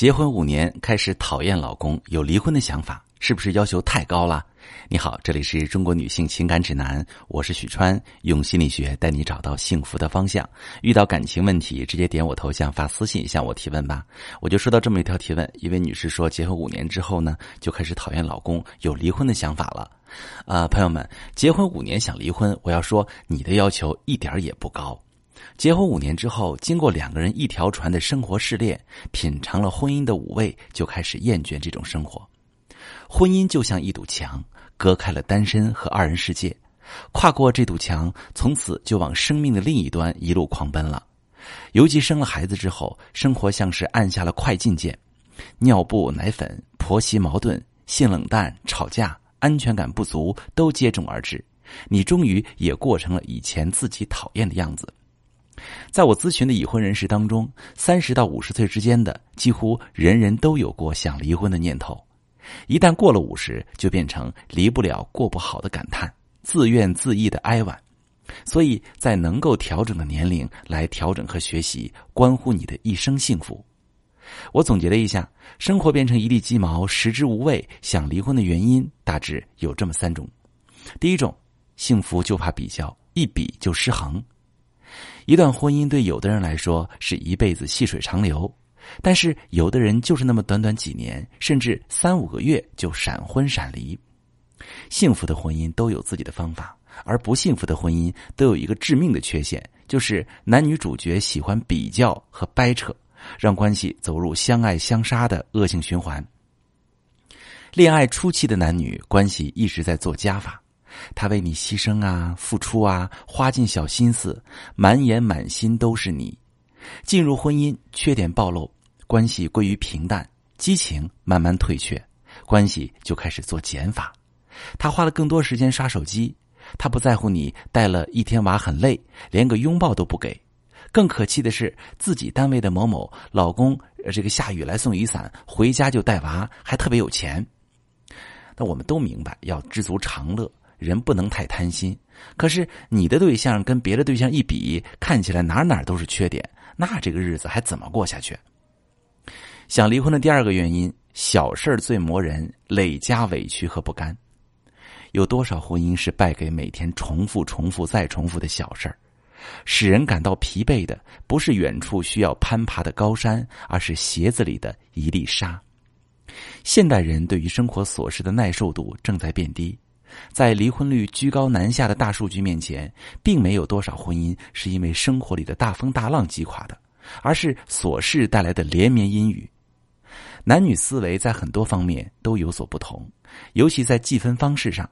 结婚五年开始讨厌老公，有离婚的想法，是不是要求太高了？你好，这里是中国女性情感指南，我是许川，用心理学带你找到幸福的方向。遇到感情问题，直接点我头像发私信向我提问吧。我就收到这么一条提问，一位女士说，结婚五年之后呢，就开始讨厌老公，有离婚的想法了。啊，朋友们，结婚五年想离婚，我要说你的要求一点也不高。结婚五年之后，经过两个人一条船的生活试炼，品尝了婚姻的五味，就开始厌倦这种生活。婚姻就像一堵墙，隔开了单身和二人世界。跨过这堵墙，从此就往生命的另一端一路狂奔了。尤其生了孩子之后，生活像是按下了快进键，尿布、奶粉、婆媳矛盾、性冷淡、吵架、安全感不足都接踵而至。你终于也过成了以前自己讨厌的样子。在我咨询的已婚人士当中，三十到五十岁之间的几乎人人都有过想离婚的念头。一旦过了五十，就变成离不了、过不好的感叹，自怨自艾的哀婉。所以在能够调整的年龄来调整和学习，关乎你的一生幸福。我总结了一下，生活变成一地鸡毛，食之无味，想离婚的原因大致有这么三种：第一种，幸福就怕比较，一比就失衡。一段婚姻对有的人来说是一辈子细水长流，但是有的人就是那么短短几年，甚至三五个月就闪婚闪离。幸福的婚姻都有自己的方法，而不幸福的婚姻都有一个致命的缺陷，就是男女主角喜欢比较和掰扯，让关系走入相爱相杀的恶性循环。恋爱初期的男女关系一直在做加法。他为你牺牲啊，付出啊，花尽小心思，满眼满心都是你。进入婚姻，缺点暴露，关系归于平淡，激情慢慢退却，关系就开始做减法。他花了更多时间刷手机，他不在乎你带了一天娃很累，连个拥抱都不给。更可气的是，自己单位的某某老公，这个下雨来送雨伞，回家就带娃，还特别有钱。那我们都明白，要知足常乐。人不能太贪心，可是你的对象跟别的对象一比，看起来哪哪都是缺点，那这个日子还怎么过下去？想离婚的第二个原因，小事最磨人，累加委屈和不甘。有多少婚姻是败给每天重复、重复再重复的小事儿？使人感到疲惫的，不是远处需要攀爬的高山，而是鞋子里的一粒沙。现代人对于生活琐事的耐受度正在变低。在离婚率居高难下的大数据面前，并没有多少婚姻是因为生活里的大风大浪击垮的，而是琐事带来的连绵阴雨。男女思维在很多方面都有所不同，尤其在计分方式上，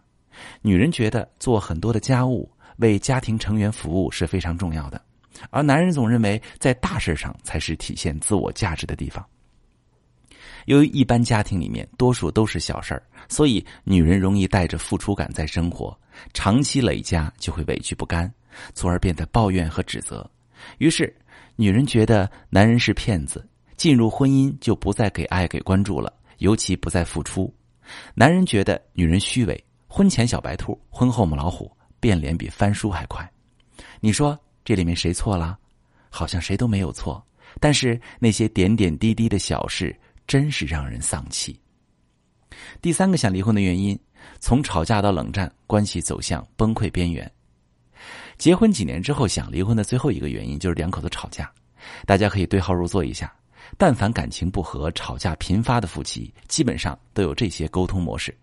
女人觉得做很多的家务、为家庭成员服务是非常重要的，而男人总认为在大事上才是体现自我价值的地方。由于一般家庭里面多数都是小事儿，所以女人容易带着付出感在生活，长期累加就会委屈不甘，从而变得抱怨和指责。于是，女人觉得男人是骗子，进入婚姻就不再给爱给关注了，尤其不再付出。男人觉得女人虚伪，婚前小白兔，婚后母老虎，变脸比翻书还快。你说这里面谁错了？好像谁都没有错，但是那些点点滴滴的小事。真是让人丧气。第三个想离婚的原因，从吵架到冷战，关系走向崩溃边缘。结婚几年之后想离婚的最后一个原因就是两口子吵架。大家可以对号入座一下，但凡感情不和、吵架频发的夫妻，基本上都有这些沟通模式：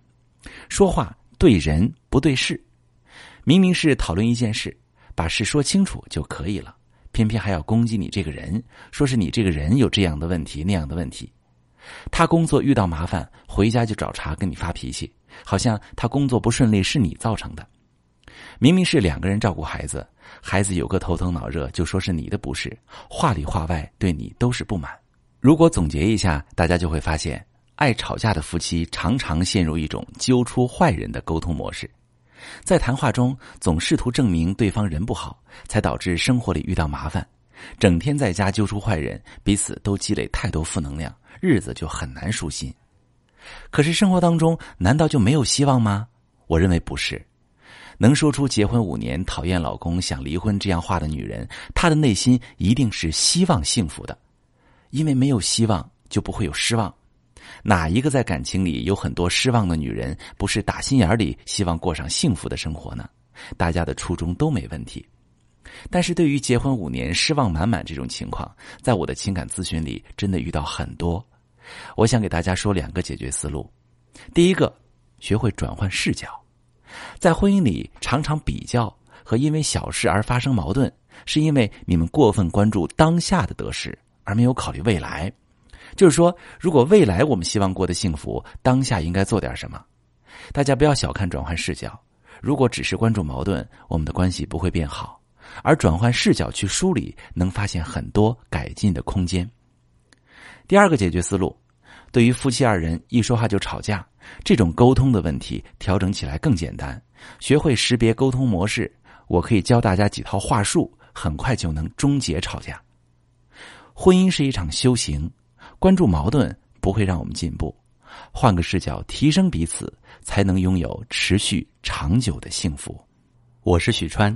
说话对人不对事，明明是讨论一件事，把事说清楚就可以了，偏偏还要攻击你这个人，说是你这个人有这样的问题那样的问题。他工作遇到麻烦，回家就找茬跟你发脾气，好像他工作不顺利是你造成的。明明是两个人照顾孩子，孩子有个头疼脑热，就说是你的不是，话里话外对你都是不满。如果总结一下，大家就会发现，爱吵架的夫妻常常陷入一种揪出坏人的沟通模式，在谈话中总试图证明对方人不好，才导致生活里遇到麻烦。整天在家揪出坏人，彼此都积累太多负能量。日子就很难舒心，可是生活当中难道就没有希望吗？我认为不是。能说出结婚五年讨厌老公想离婚这样话的女人，她的内心一定是希望幸福的，因为没有希望就不会有失望。哪一个在感情里有很多失望的女人，不是打心眼里希望过上幸福的生活呢？大家的初衷都没问题。但是对于结婚五年失望满满这种情况，在我的情感咨询里真的遇到很多。我想给大家说两个解决思路。第一个，学会转换视角。在婚姻里，常常比较和因为小事而发生矛盾，是因为你们过分关注当下的得失，而没有考虑未来。就是说，如果未来我们希望过得幸福，当下应该做点什么？大家不要小看转换视角。如果只是关注矛盾，我们的关系不会变好；而转换视角去梳理，能发现很多改进的空间。第二个解决思路，对于夫妻二人一说话就吵架，这种沟通的问题调整起来更简单。学会识别沟通模式，我可以教大家几套话术，很快就能终结吵架。婚姻是一场修行。关注矛盾不会让我们进步，换个视角提升彼此，才能拥有持续长久的幸福。我是许川，